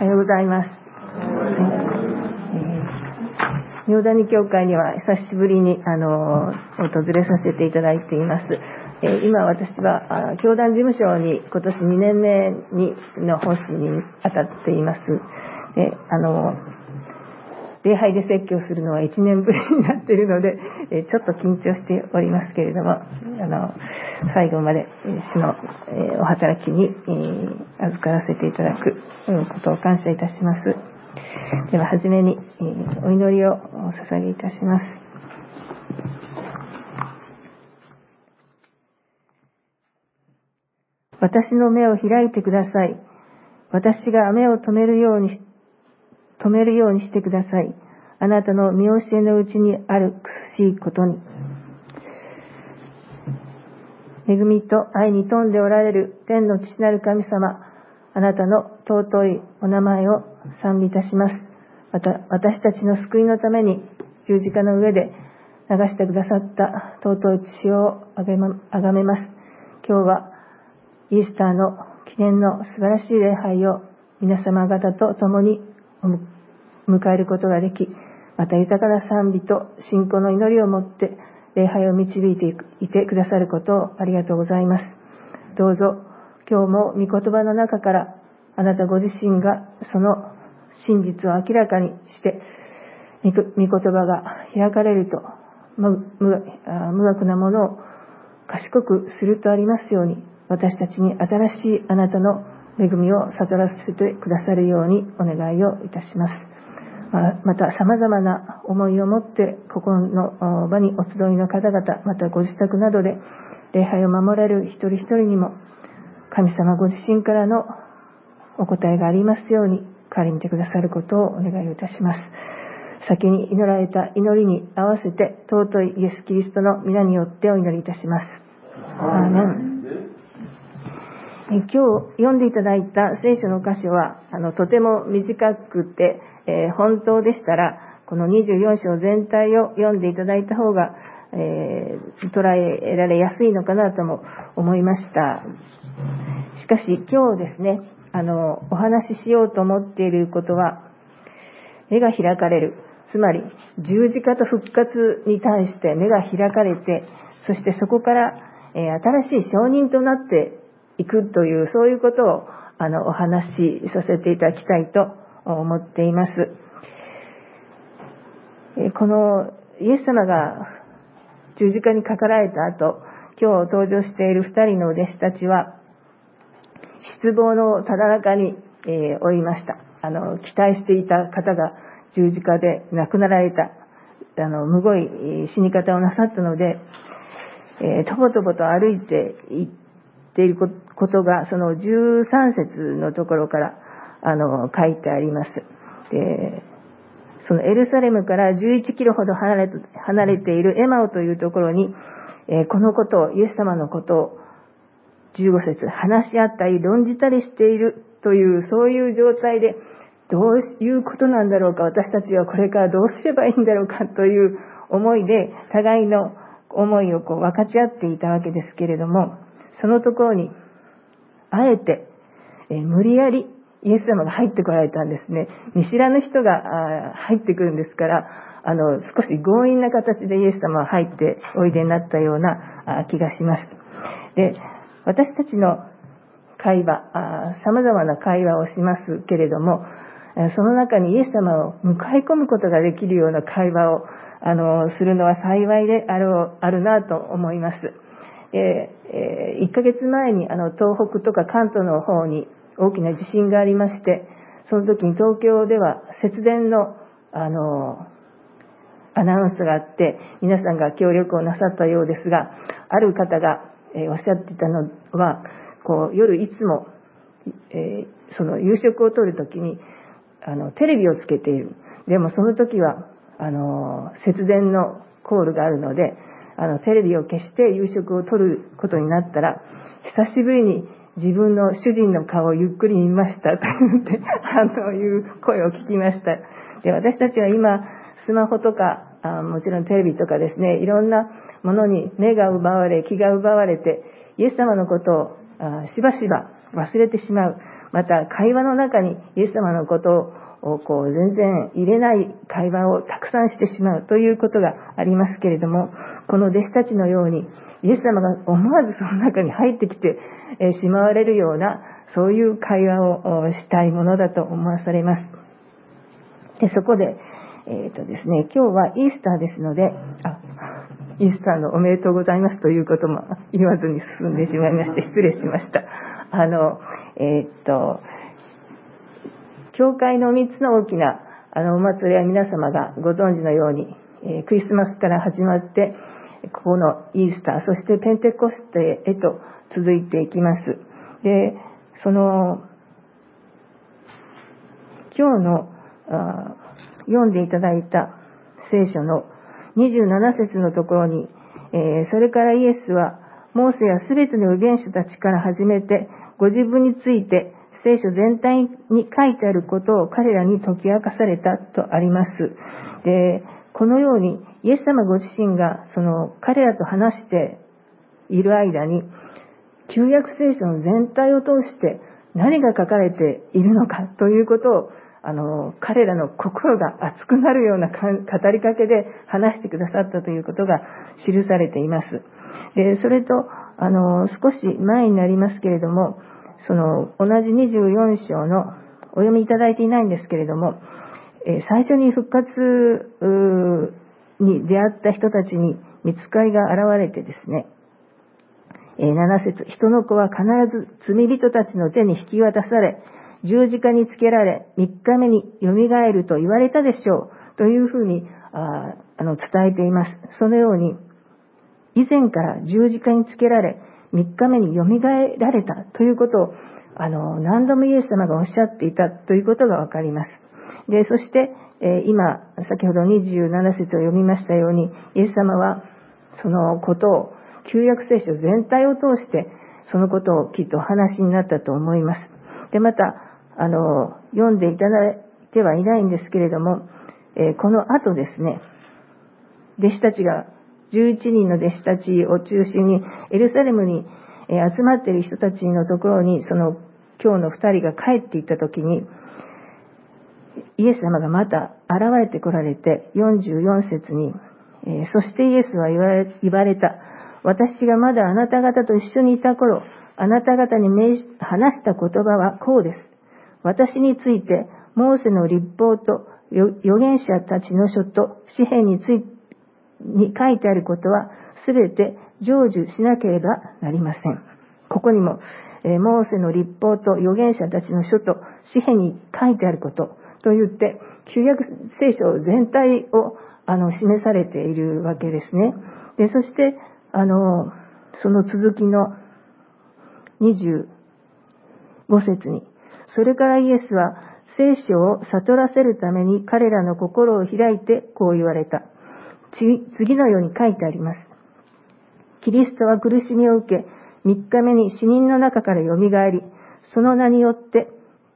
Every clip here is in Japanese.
おはようございます。妙谷教会には久しぶりにあの訪れさせていただいています。え今私は教団事務所に今年2年目にの奉仕に当たっています。であの礼拝で説教するのは1年ぶりになっているので、ちょっと緊張しておりますけれども、あの、最後まで主の、お働きに、預からせていただくことを感謝いたします。では、はじめに、お祈りをお捧げいたします。私の目を開いてください。私が目を止めるようにして止めるようにしてください。あなたの見教えのうちにある苦しいことに。恵みと愛に富んでおられる天の父なる神様、あなたの尊いお名前を賛美いたします。また、私たちの救いのために十字架の上で流してくださった尊い血をあげ、ま、あがめます。今日はイースターの記念の素晴らしい礼拝を皆様方と共に迎えることができ、また豊かな賛美と信仰の祈りを持って礼拝を導いていてくださることをありがとうございます。どうぞ今日も御言葉の中からあなたご自身がその真実を明らかにして御言葉が開かれると無学なものを賢くするとありますように私たちに新しいあなたの恵みを悟らせてくださるようにお願いをいたします。また様々な思いを持ってここの場にお集いの方々、またご自宅などで礼拝を守られる一人一人にも神様ご自身からのお答えがありますように代わりにてくださることをお願いをいたします。先に祈られた祈りに合わせて尊いイエス・キリストの皆によってお祈りいたします。アーメン今日読んでいただいた聖書の箇所はあのとても短くて、えー、本当でしたらこの24章全体を読んでいただいた方が、えー、捉えられやすいのかなとも思いました。しかし今日ですねあのお話ししようと思っていることは目が開かれる。つまり十字架と復活に対して目が開かれてそしてそこから、え、新しい証人となっていくという、そういうことをあのお話しさせていただきたいと思っています。このイエス様が十字架にかかられた後、今日登場している二人の弟子たちは、失望のただ中に、えー、追いました。あの、期待していた方が十字架で亡くなられた、あの、むごい死に方をなさったので、えー、とぼとぼと歩いていっていることが、その13節のところから、あの、書いてあります。で、そのエルサレムから11キロほど離れ離れているエマオというところに、えこのことを、イエス様のことを、15節話し合ったり論じたりしているという、そういう状態で、どういうことなんだろうか、私たちはこれからどうすればいいんだろうかという思いで、互いの思いをこう分かち合っていたわけですけれども、そのところに、あえて、え、無理やりイエス様が入ってこられたんですね。見知らぬ人が入ってくるんですから、あの、少し強引な形でイエス様は入っておいでになったような気がします。で、私たちの会話、様々な会話をしますけれども、その中にイエス様を迎え込むことができるような会話を、あの、するのは幸いである、あるなと思います。えー、1ヶ月前にあの東北とか関東の方に大きな地震がありまして、その時に東京では節電の、あの、アナウンスがあって、皆さんが協力をなさったようですが、ある方が、えー、おっしゃっていたのは、こう、夜いつも、えー、その夕食をとるときに、あの、テレビをつけている。でもその時は、あの、節電のコールがあるので、あの、テレビを消して夕食をとることになったら、久しぶりに自分の主人の顔をゆっくり見ました と言って、あの、いう声を聞きました。で、私たちは今、スマホとか、あもちろんテレビとかですね、いろんなものに目が奪われ、気が奪われて、イエス様のことをあしばしば忘れてしまう。また会話の中にイエス様のことをこう全然入れない会話をたくさんしてしまうということがありますけれども、この弟子たちのように、イエス様が思わずその中に入ってきてしまわれるような、そういう会話をしたいものだと思わされます。でそこで、えっ、ー、とですね、今日はイースターですので、あ、イースターのおめでとうございますということも言わずに進んでしまいまして、失礼しました。あの、えっ、ー、と、教会の3つの大きなあのお祭りは皆様がご存知のように、えー、クリスマスから始まって、ここのイースター、そしてペンテコステへと続いていきます。で、その、今日のあ読んでいただいた聖書の27節のところに、えー、それからイエスは、モーセやすべての預言者たちから始めて、ご自分について聖書全体に書いてあることを彼らに解き明かされたとあります。で、このようにイエス様ご自身がその彼らと話している間に、旧約聖書の全体を通して何が書かれているのかということをあの、彼らの心が熱くなるような語りかけで話してくださったということが記されています。で、それと、あの、少し前になりますけれども、その、同じ24章の、お読みいただいていないんですけれども、え最初に復活に出会った人たちに見つかりが現れてですね、え7節人の子は必ず罪人たちの手に引き渡され、十字架につけられ、3日目に蘇ると言われたでしょう。というふうにああの伝えています。そのように、以前から十字架につけられ、3日目に蘇られたということを、あの、何度もイエス様がおっしゃっていたということがわかります。で、そして、今、先ほど27節を読みましたように、イエス様は、そのことを、旧約聖書全体を通して、そのことをきっとお話になったと思います。で、また、あの、読んでいただいてはいないんですけれども、この後ですね、弟子たちが、11人の弟子たちを中心に、エルサレムに集まっている人たちのところに、その今日の2人が帰っていった時に、イエス様がまた現れてこられて、44節に、えそしてイエスは言われた。私がまだあなた方と一緒にいた頃、あなた方に話した言葉はこうです。私について、モーセの立法と預言者たちの書と紙幣についに書いてあることは、すべて成就しなければなりません。ここにも、えモーセの立法と預言者たちの書と紙幣に書いてあることと言って、旧約聖書全体をあの示されているわけですね。で、そして、あの、その続きの25節に、それからイエスは聖書を悟らせるために彼らの心を開いてこう言われた。次のように書いてあります。キリストは苦しみを受け、3日目に死人の中から蘇り、その名によって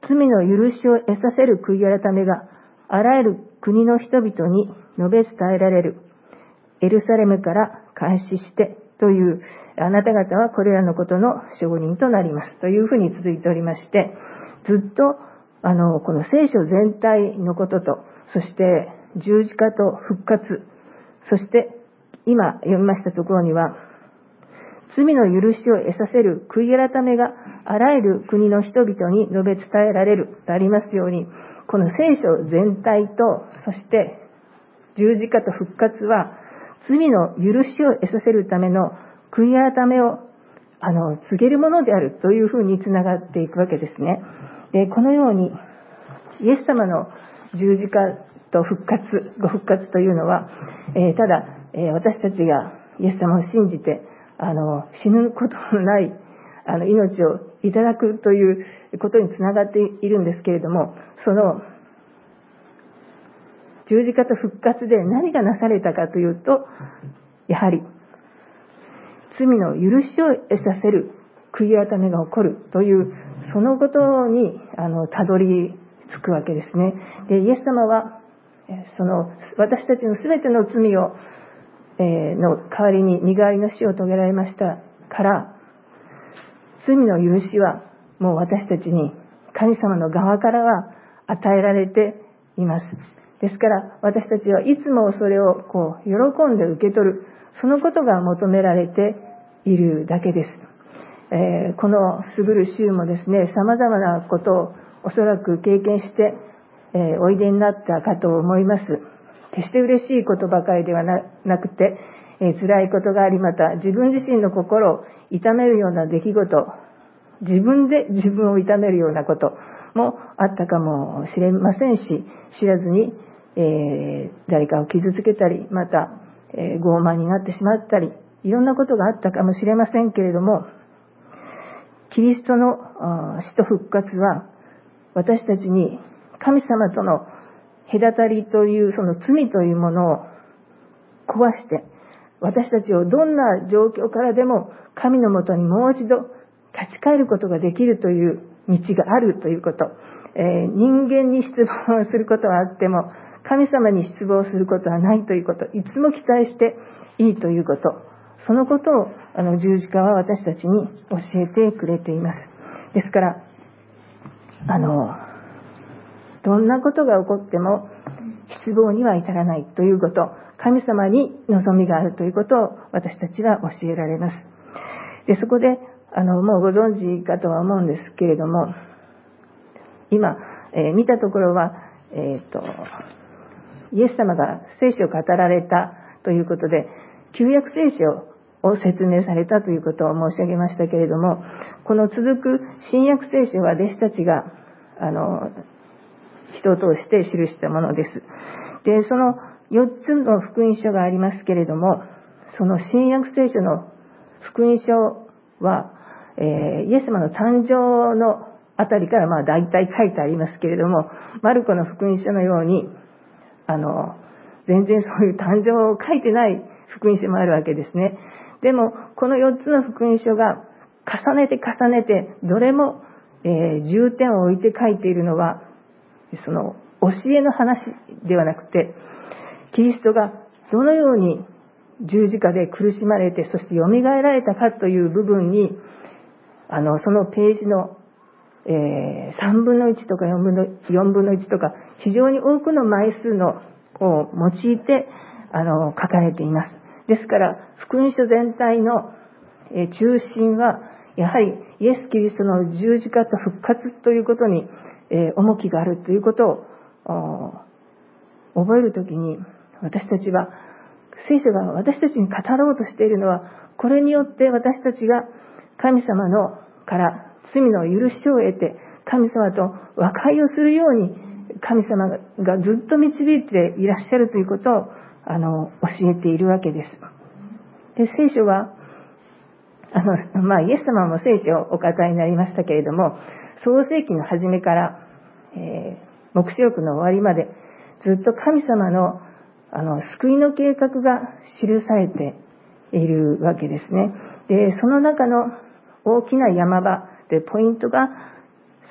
罪の許しを得させる悔い改めがあらゆる国の人々に述べ伝えられる。エルサレムから開始してという、あなた方はこれらのことの証人となります。というふうに続いておりまして、ずっと、あの、この聖書全体のことと、そして十字架と復活、そして今読みましたところには、罪の許しを得させる悔い改めがあらゆる国の人々に述べ伝えられるとありますように、この聖書全体と、そして十字架と復活は、罪の許しを得させるための悔い改めをあの告げるものであるというふうにつながっていくわけですね。で、このように、イエス様の十字架と復活、ご復活というのは、えー、ただ、えー、私たちがイエス様を信じて、あの、死ぬことのない、あの、命をいただくということにつながっているんですけれども、その、十字架と復活で何がなされたかというと、やはり、罪の許しを得させる悔い改めが起こるという、そのことに、あの、たどり着くわけですね。で、イエス様は、その、私たちの全ての罪を、え、の代わりに身代わりの死を遂げられましたから、罪の許しはもう私たちに神様の側からは与えられています。ですから私たちはいつもそれをこう喜んで受け取る、そのことが求められているだけです。えー、この過ぐる週もですね、様々なことをおそらく経験して、え、おいでになったかと思います。決して嬉しいことばかりではなくて、えー、辛いことがあり、また自分自身の心を痛めるような出来事、自分で自分を痛めるようなこともあったかもしれませんし、知らずに、えー、誰かを傷つけたり、また、えー、傲慢になってしまったり、いろんなことがあったかもしれませんけれども、キリストの死と復活は、私たちに神様との隔たりというその罪というものを壊して、私たちをどんな状況からでも神のもとにもう一度立ち返ることができるという道があるということ。えー、人間に失望することはあっても、神様に失望することはないということ。いつも期待していいということ。そのことを、あの、十字架は私たちに教えてくれています。ですから、あの、どんなことが起こっても失望には至らないということ、神様に望みがあるということを私たちは教えられます。で、そこで、あの、もうご存知かとは思うんですけれども、今、えー、見たところは、えっ、ー、と、イエス様が聖書を語られたということで、旧約聖書を説明されたということを申し上げましたけれども、この続く新約聖書は弟子たちが、あの、人を通して記したものです。で、その4つの福音書がありますけれども、その新約聖書の福音書は、えー、イエス様の誕生のあたりからまあ大体書いてありますけれども、マルコの福音書のように、あの、全然そういう誕生を書いてない福音書もあるわけですね。でも、この4つの福音書が重ねて重ねて、どれも、えー、重点を置いて書いているのは、その教えの話ではなくて、キリストがどのように十字架で苦しまれて、そして蘇られたかという部分に、あの、そのページの、えー、3分の1とか4分の ,4 分の1とか、非常に多くの枚数のを用いて、あの、書かれています。ですから、福音書全体の、え中心は、やはりイエス・キリストの十字架と復活ということに、え重きがあるということを覚えるときに私たちは聖書が私たちに語ろうとしているのはこれによって私たちが神様のから罪の許しを得て神様と和解をするように神様がずっと導いていらっしゃるということをあの教えているわけです。で聖書はあの、まあ、イエス様も聖書をお語りになりましたけれども、創世紀の初めから、えー、目視録の終わりまで、ずっと神様の、あの、救いの計画が記されているわけですね。で、その中の大きな山場でポイントが、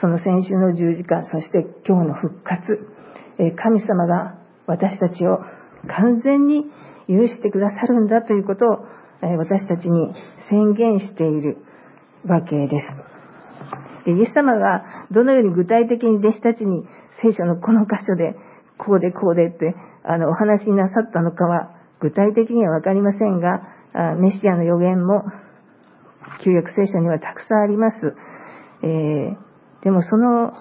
その先週の十字架、そして今日の復活、えー、神様が私たちを完全に許してくださるんだということを、えー、私たちに宣言しているわけです。で、イエス様がどのように具体的に弟子たちに聖書のこの箇所で、こうでこうでって、あの、お話になさったのかは、具体的にはわかりませんが、メシアの予言も、旧約聖書にはたくさんあります。えー、でもその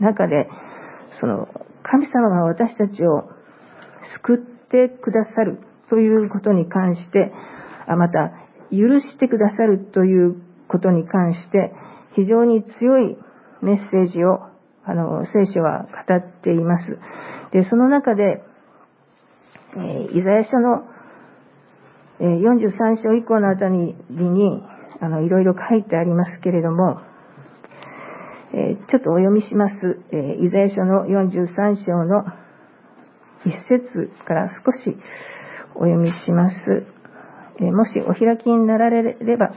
中で、その、神様が私たちを救ってくださるということに関して、あまた、許してくださるということに関して、非常に強いメッセージを、あの、聖書は語っています。で、その中で、えー、イザヤ書の、えー、43章以降のあたりに、あの、いろいろ書いてありますけれども、えー、ちょっとお読みします。え、イザヤ書の43章の一節から少しお読みします。え、もしお開きになられれば、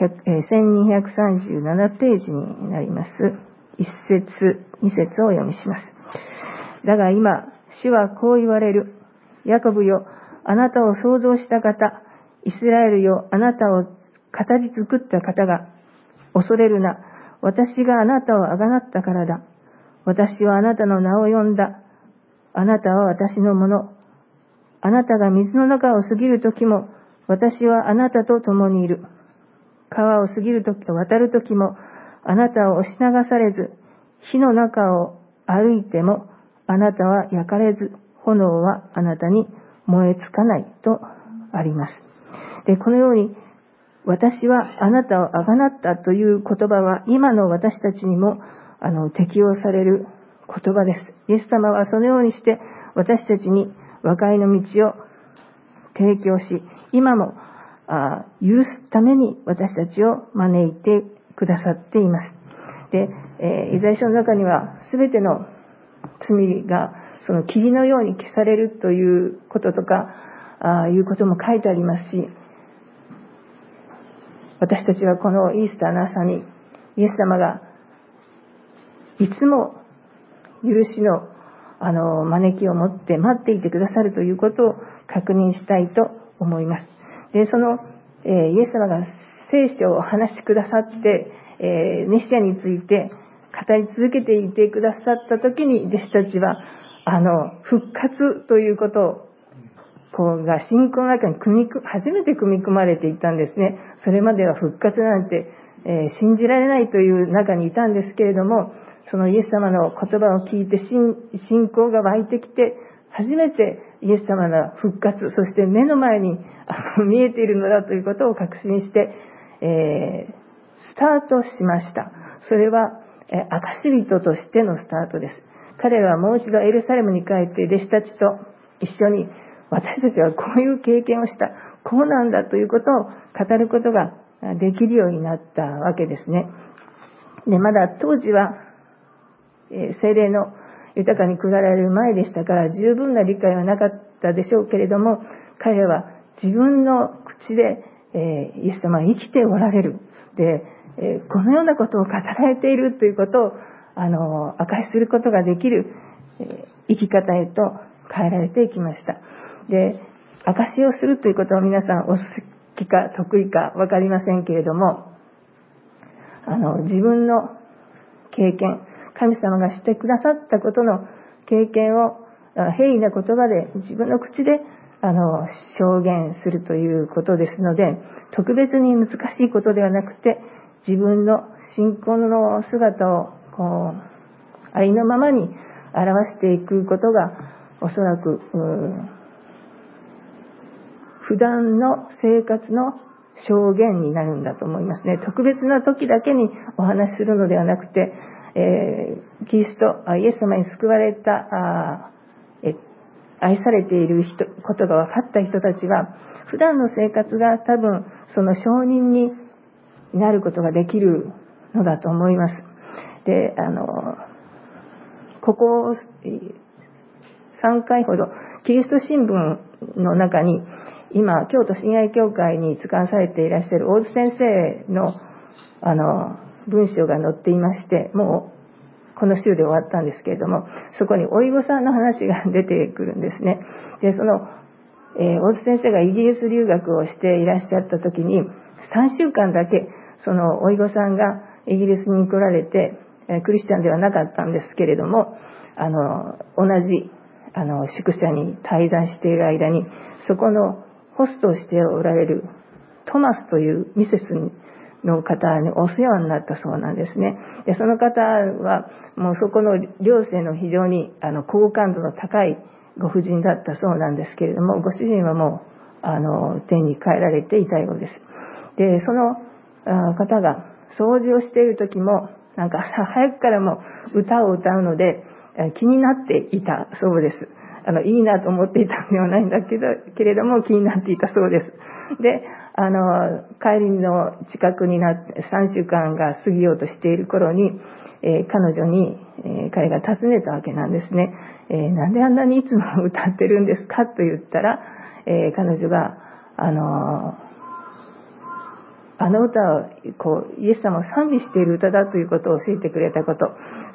1237ページになります。一節、二節を読みします。だが今、主はこう言われる。ヤコブよ、あなたを創造した方、イスラエルよ、あなたを形作った方が、恐れるな。私があなたをあがなったからだ。私はあなたの名を呼んだ。あなたは私のもの。あなたが水の中を過ぎるときも、私はあなたと共にいる。川を過ぎるとき、渡るときも、あなたを押し流されず、火の中を歩いても、あなたは焼かれず、炎はあなたに燃えつかないとあります。で、このように、私はあなたをあがなったという言葉は、今の私たちにも、あの、適用される言葉です。イエス様はそのようにして、私たちに和解の道を提供し、今もあ許すために私たちを招いてくださっています。で、えー、イザヤ書の中には全ての罪がその霧のように消されるということとか、あいうことも書いてありますし、私たちはこのイースターの朝に、イエス様がいつも許しのあの招きを持って待っていてくださるということを確認したいと思います。で、その、えー、イエス様が聖書をお話してくださって、えー、メシアについて語り続けていてくださった時に弟子たちは、あの、復活ということを、こうが信仰の中に組み、初めて組み組まれていたんですね。それまでは復活なんて、えー、信じられないという中にいたんですけれども、そのイエス様の言葉を聞いて信仰が湧いてきて、初めてイエス様の復活、そして目の前に 見えているのだということを確信して、えー、スタートしました。それは、えー、証人としてのスタートです。彼はもう一度エルサレムに帰って弟子たちと一緒に私たちはこういう経験をした、こうなんだということを語ることができるようになったわけですね。で、まだ当時は、えー、精霊の豊かに配られる前でしたから十分な理解はなかったでしょうけれども、彼は自分の口で、えー、イエス様は生きておられる。で、えー、このようなことを語られているということを、あの、明かしすることができる、えー、生き方へと変えられていきました。で、証しをするということは皆さんお好きか得意かわかりませんけれども、あの、自分の経験、神様がしてくださったことの経験を平易な言葉で自分の口であの証言するということですので特別に難しいことではなくて自分の信仰の姿をこうありのままに表していくことがおそらく普段の生活の証言になるんだと思いますね。特別な時だけにお話しするのではなくて、え、キリスト、イエス様に救われた、愛されている人ことが分かった人たちは、普段の生活が多分その証人になることができるのだと思います。で、あの、ここ3回ほど、キリスト新聞の中に、今、京都親愛協会に使わされていらっしゃる大津先生の、あの、文章が載っていまして、もうこの週で終わったんですけれども、そこにおいごさんの話が出てくるんですね。で、その、えー、大津先生がイギリス留学をしていらっしゃった時に、3週間だけ、そのおいごさんがイギリスに来られて、え、クリスチャンではなかったんですけれども、あの、同じ、あの、宿舎に滞在している間に、そこのホストをしておられるトマスというミセスにの方にお世話になったそうなんですね。で、その方は、もうそこの両生の非常にあの好感度の高いご婦人だったそうなんですけれども、ご主人はもう、あの、天に帰られていたようです。で、その方が掃除をしている時も、なんか早くからも歌を歌うので、気になっていたそうです。あの、いいなと思っていたんではないんだけど、けれども気になっていたそうです。で、あの、帰りの近くになって3週間が過ぎようとしている頃に、えー、彼女に、えー、彼が尋ねたわけなんですね。えー、なんであんなにいつも歌ってるんですかと言ったら、え彼女が、あのあの歌は、こう、イエス様を賛美している歌だということを教えてくれたこと。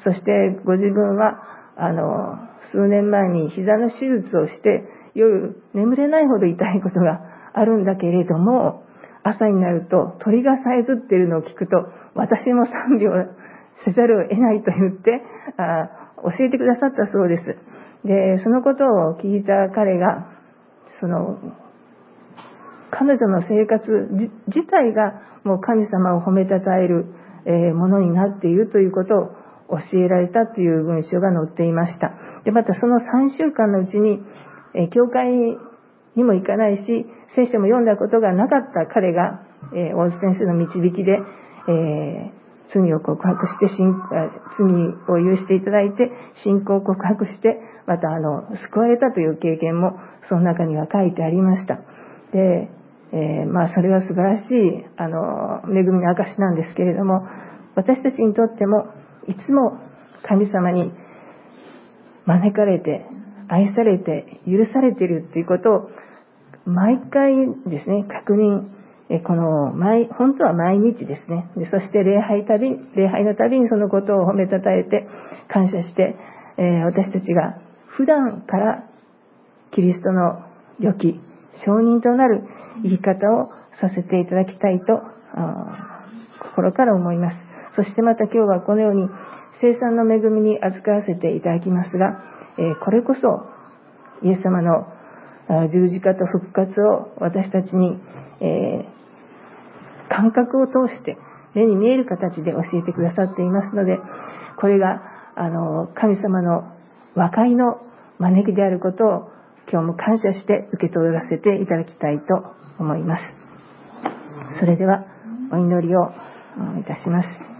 そして、ご自分は、あの、数年前に膝の手術をして、夜眠れないほど痛いことがあるんだけれども、朝になると鳥がさえずっているのを聞くと、私も賛美をせざるを得ないと言ってあ教えてくださったそうです。で、そのことを聞いた彼が、その、彼女の生活自体がもう神様を褒めたたえる、えものになっているということを教えられたという文章が載っていました。で、またその3週間のうちに、え教会にも行かないし、聖書も読んだことがなかった彼が、え大津先生の導きで、えー、罪を告白して、罪を許していただいて、信仰を告白して、またあの、救われたという経験も、その中には書いてありました。で、えー、まあそれは素晴らしい、あの、恵みの証なんですけれども、私たちにとっても、いつも神様に招かれて、愛されて、許されているということを、毎回ですね、確認、えこの、毎、本当は毎日ですね。でそして礼拝たび、礼拝のたびにそのことを褒めたたえて、感謝して、え、私たちが普段からキリストの良き証人となる生き方をさせていただきたいと、心から思います。そしてまた今日はこのように生産の恵みに預からせていただきますが、えこれこそイエス様の十字架と復活を私たちに、え感覚を通して目に見える形で教えてくださっていますので、これが、あの、神様の和解の招きであることを今日も感謝して受け取らせていただきたいと思います。それではお祈りをいたします。